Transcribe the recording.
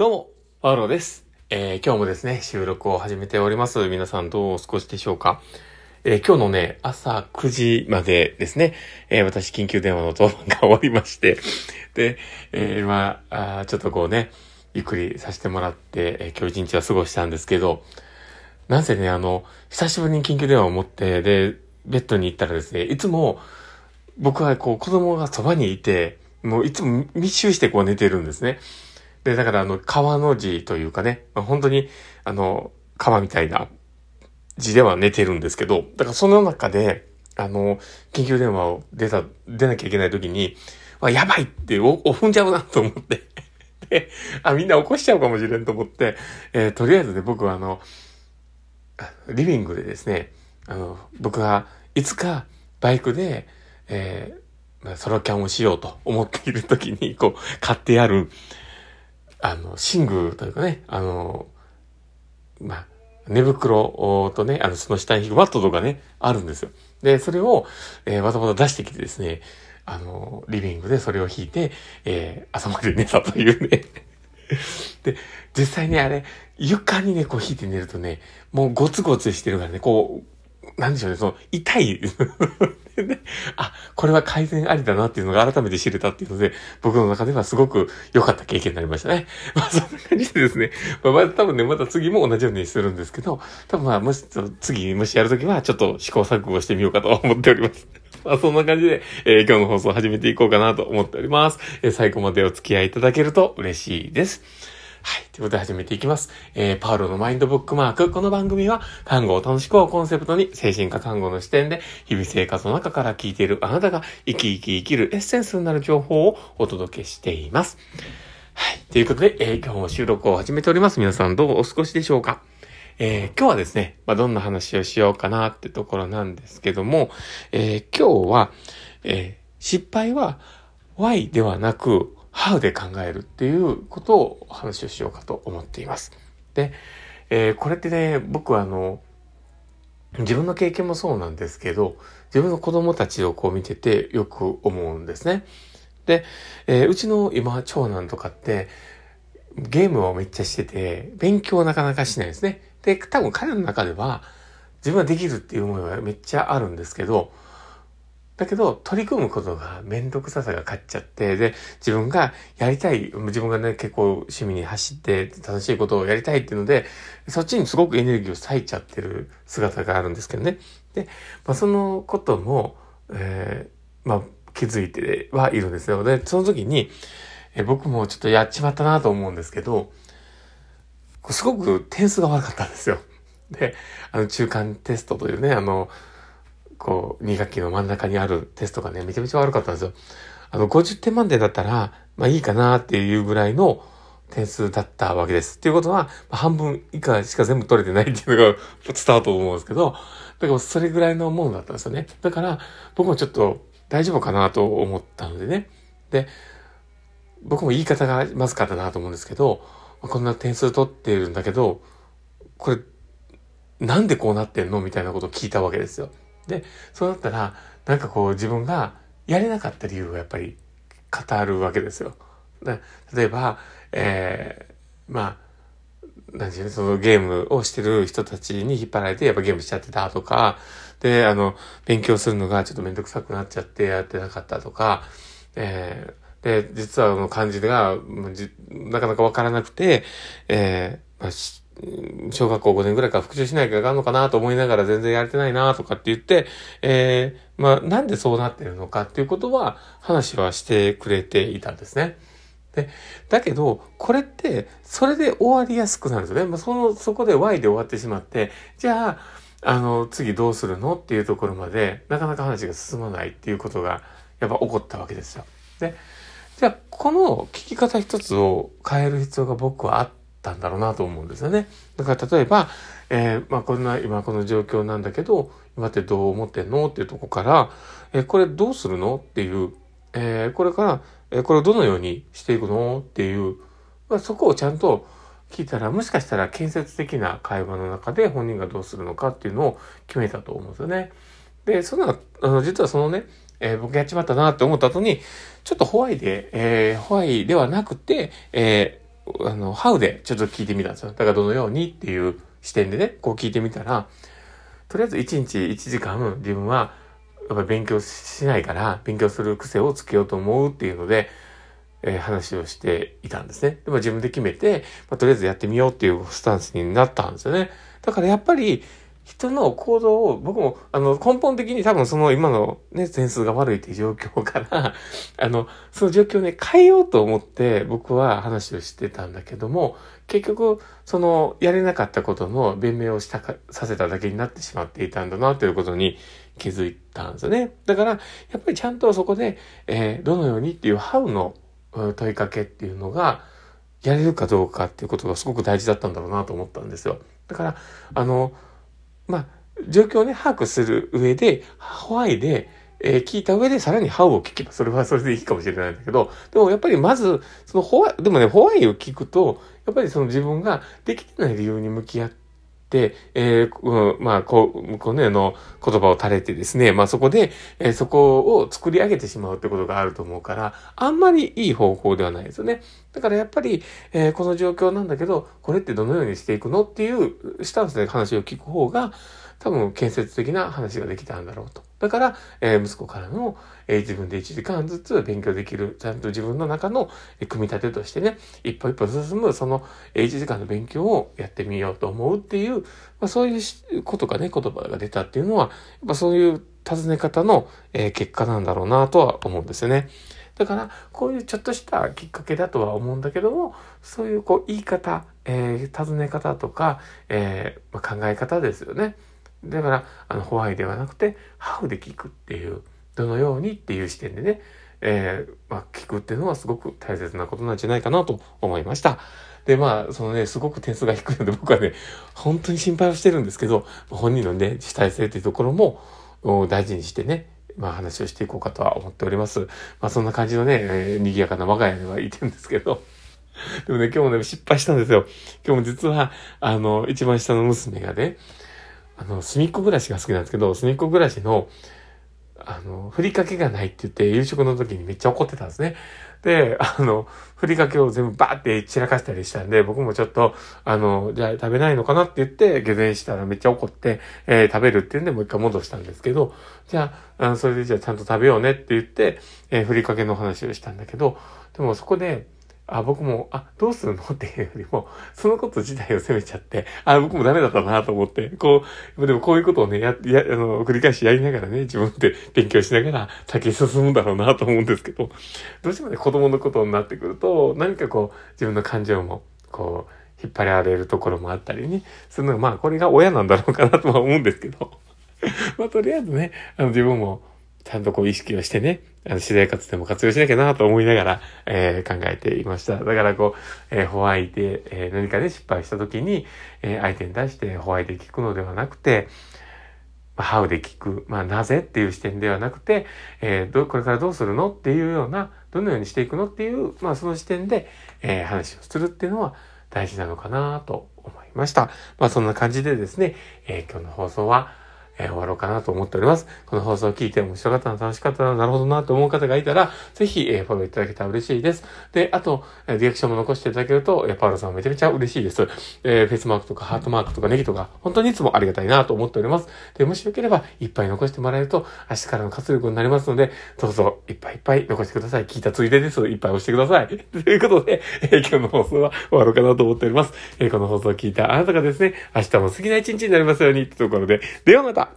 どうも、パウロです。えー、今日もですね、収録を始めております。皆さんどうお過ごしでしょうか？えー、今日のね、朝9時までですね、えー、私緊急電話の当番が終わりまして、で、えー、まあ、ちょっとこうね、ゆっくりさせてもらって、え今日一日は過ごしたんですけど、なんせね、あの、久しぶりに緊急電話を持って、で、ベッドに行ったらですね、いつも僕はこう子供がそばにいて、もういつも密集してこう寝てるんですね。で、だからあの、川の字というかね、まあ、本当に、あの、川みたいな字では寝てるんですけど、だからその中で、あの、緊急電話を出た、出なきゃいけない時に、あ、やばいってお、お踏んじゃうなと思って。で、あ、みんな起こしちゃうかもしれんと思って、えー、とりあえずね、僕はあの、リビングでですね、あの、僕がいつかバイクで、えー、ソロキャンをしようと思っている時に、こう、買ってある、あの、寝具というかね、あの、まあ、寝袋とね、あの、その下に引くワットとかね、あるんですよ。で、それを、えー、わざわざ出してきてですね、あの、リビングでそれを引いて、えー、朝まで寝たというね で、実際にあれ、床にね、こう引いて寝るとね、もうゴツゴツしてるからね、こう、なんでしょうね、その、痛い であ、これは改善ありだなっていうのが改めて知れたっていうので、僕の中ではすごく良かった経験になりましたね。まあそんな感じでですね、まあ、ま多分ね、また次も同じようにするんですけど、多分まあ、もし、次、もしやるときはちょっと試行錯誤してみようかと思っております。まあそんな感じで、えー、今日の放送を始めていこうかなと思っております。えー、最後までお付き合いいただけると嬉しいです。はい。ということで始めていきます。えー、パウロのマインドブックマーク。この番組は、看護を楽しくをコンセプトに、精神科看護の視点で、日々生活の中から聞いているあなたが、生き生き生きるエッセンスになる情報をお届けしています。はい。ということで、えー、今日も収録を始めております。皆さんどうお過ごしでしょうか？えー、今日はですね、まあ、どんな話をしようかなってところなんですけども、えー、今日は、えー、失敗は Y ではなく、ハウで考えるっていうことを話をしようかと思っています。で、えー、これってね、僕はあの、自分の経験もそうなんですけど、自分の子供たちをこう見ててよく思うんですね。で、えー、うちの今、長男とかって、ゲームをめっちゃしてて、勉強はなかなかしないですね。で、多分彼の中では、自分はできるっていう思いはめっちゃあるんですけど、だけど、取り組むことがめんどくささが勝っちゃって、で、自分がやりたい、自分がね、結構趣味に走って楽しいことをやりたいっていうので、そっちにすごくエネルギーを割いちゃってる姿があるんですけどね。で、まあ、そのことも、えー、まあ、気づいてはいるんですよ。で、その時に、え僕もちょっとやっちまったなと思うんですけど、すごく点数が悪かったんですよ。で、あの中間テストというね、あの、こう、2学期の真ん中にあるテストがね、めちゃめちゃ悪かったんですよ。あの、50点満点だったら、まあいいかなっていうぐらいの点数だったわけです。っていうことは、半分以下しか全部取れてないっていうのが伝わると思うんですけど、だからそれぐらいのものだったんですよね。だから、僕もちょっと大丈夫かなと思ったのでね。で、僕も言い方がまずかったなと思うんですけど、こんな点数取ってるんだけど、これ、なんでこうなってんの？みたいなことを聞いたわけですよ。で、そうなったら、なんかこう自分がやれなかった理由をやっぱり語るわけですよ。で例えば、えー、まあ、何てうの、そのゲームをしてる人たちに引っ張られてやっぱゲームしちゃってたとか、で、あの、勉強するのがちょっとめんどくさくなっちゃってやってなかったとか、えー、で、実はあの漢字がなかなかわからなくて、えー、まあ、小学校5年ぐらいから復習しなきゃいかんのかなと思いながら全然やれてないなとかって言って、えー、まあ、なんでそうなってるのかっていうことは話はしてくれていたんですね。で、だけど、これって、それで終わりやすくなるんですよね。ま、その、そこで Y で終わってしまって、じゃあ、あの、次どうするのっていうところまで、なかなか話が進まないっていうことが、やっぱ起こったわけですよ。で、じゃあ、この聞き方一つを変える必要が僕はあって、たんだろうなと思うんですよね。だから例えば、えー、まあこんな今この状況なんだけど、今ってどう思ってんのっていうとこから、えー、これどうするのっていう、えー、これから、え、これをどのようにしていくのっていう、まあ、そこをちゃんと聞いたら、もしかしたら建設的な会話の中で本人がどうするのかっていうのを決めたと思うんですよね。で、その、あの、実はそのね、えー、僕やっちまったなって思った後に、ちょっとホワイで、えー、ホワイではなくて、えあの、ハウでちょっと聞いてみたんですよ。だからどのようにっていう視点でね、こう聞いてみたら、とりあえず1日1時間自分はやっぱり勉強しないから勉強する癖をつけようと思うっていうので、えー、話をしていたんですね。でも自分で決めて、まあ、とりあえずやってみようっていうスタンスになったんですよね。だからやっぱり人の行動を、僕も、あの、根本的に多分その今のね、点数が悪いっていう状況から、あの、その状況をね、変えようと思って僕は話をしてたんだけども、結局、その、やれなかったことの弁明をしたか、させただけになってしまっていたんだな、ということに気づいたんですよね。だから、やっぱりちゃんとそこで、えー、どのようにっていう how の問いかけっていうのが、やれるかどうかっていうことがすごく大事だったんだろうなと思ったんですよ。だから、あの、まあ、状況をね、把握する上で、ホワイで、えー、聞いた上でさらにハウを聞けば、それはそれでいいかもしれないんだけど、でもやっぱりまず、そのホワイ、でもね、ホワイを聞くと、やっぱりその自分ができてない理由に向き合っで、えー、うん、まあ、こう、向こうの言葉を垂れてですね、まあそこで、えー、そこを作り上げてしまうってことがあると思うから、あんまりいい方法ではないですよね。だからやっぱり、えー、この状況なんだけど、これってどのようにしていくのっていうスタンスで話を聞く方が、多分建設的な話ができたんだろうと。だから、えー、息子からの、えー、自分で1時間ずつ勉強できる、ちゃんと自分の中の、えー、組み立てとしてね、一歩一歩進む、その、えー、1時間の勉強をやってみようと思うっていう、まあ、そういうことがね、言葉が出たっていうのは、やっぱそういう尋ね方の、えー、結果なんだろうなとは思うんですよね。だから、こういうちょっとしたきっかけだとは思うんだけども、そういうこう言い方、えー、尋ね方とか、えーまあ、考え方ですよね。だから、あの、ホワイではなくて、ハウで聞くっていう、どのようにっていう視点でね、えー、まあ、聞くっていうのはすごく大切なことなんじゃないかなと思いました。で、まあ、そのね、すごく点数が低いので僕はね、本当に心配をしてるんですけど、本人のね、主体性っていうところも大事にしてね、まあ話をしていこうかとは思っております。まあそんな感じのね、えー、賑やかな我が家ではいてるんですけど、でもね、今日もね、失敗したんですよ。今日も実は、あの、一番下の娘がね、あの、隅っこ暮らしが好きなんですけど、隅っこ暮らしの、あの、ふりかけがないって言って夕食の時にめっちゃ怒ってたんですね。で、あの、ふりかけを全部バーって散らかしたりしたんで、僕もちょっと、あの、じゃあ食べないのかなって言って、下膳したらめっちゃ怒って、えー、食べるっていうんでもう一回戻したんですけど、じゃあ、あそれでじゃあちゃんと食べようねって言って、えー、ふりかけの話をしたんだけど、でもそこで、あ、僕も、あ、どうするの？っていうよりも、そのこと自体を責めちゃって、あ、僕もダメだったなと思って、こう、でもこういうことをね、や、や、あの、繰り返しやりながらね、自分で勉強しながら先進むんだろうなと思うんですけど、どうしてもね、子供のことになってくると、何かこう、自分の感情も、こう、引っ張られるところもあったりね、するのが、まあ、これが親なんだろうかなとは思うんですけど、まあ、とりあえずね、あの、自分も、ちゃんとこう意識をしてね、あの、自然活でも活用しなきゃなと思いながら、えー、考えていました。だからこう、えー、ホワイで、えー、何かで失敗した時に、えー、相手に対してホワイトで聞くのではなくて、まあ、ハウで聞く、まあ、なぜっていう視点ではなくて、えー、ど、これからどうするのっていうような、どのようにしていくのっていう、まあ、その視点で、えー、話をするっていうのは大事なのかなと思いました。まあ、そんな感じでですね、えー、今日の放送は、えー、終わろうかなと思っております。この放送を聞いて面白かったな、楽しかったな、なるほどなと思う方がいたら、ぜひ、えー、フォローいただけたら嬉しいです。で、あと、えリアクションも残していただけると、えパウロさんめちゃめちゃ嬉しいです。えー、フェイスマークとかハートマークとかネギとか、本当にいつもありがたいなと思っております。で、もしよければ、いっぱい残してもらえると、明日からの活力になりますので、どうぞ、いっぱいいっぱい残してください。聞いたついでです。いっぱい押してください。ということで、えー、今日の放送は終わろうかなと思っております。えー、この放送を聞いたあなたがですね、明日も好きな一日になりますようにってところで、ではまた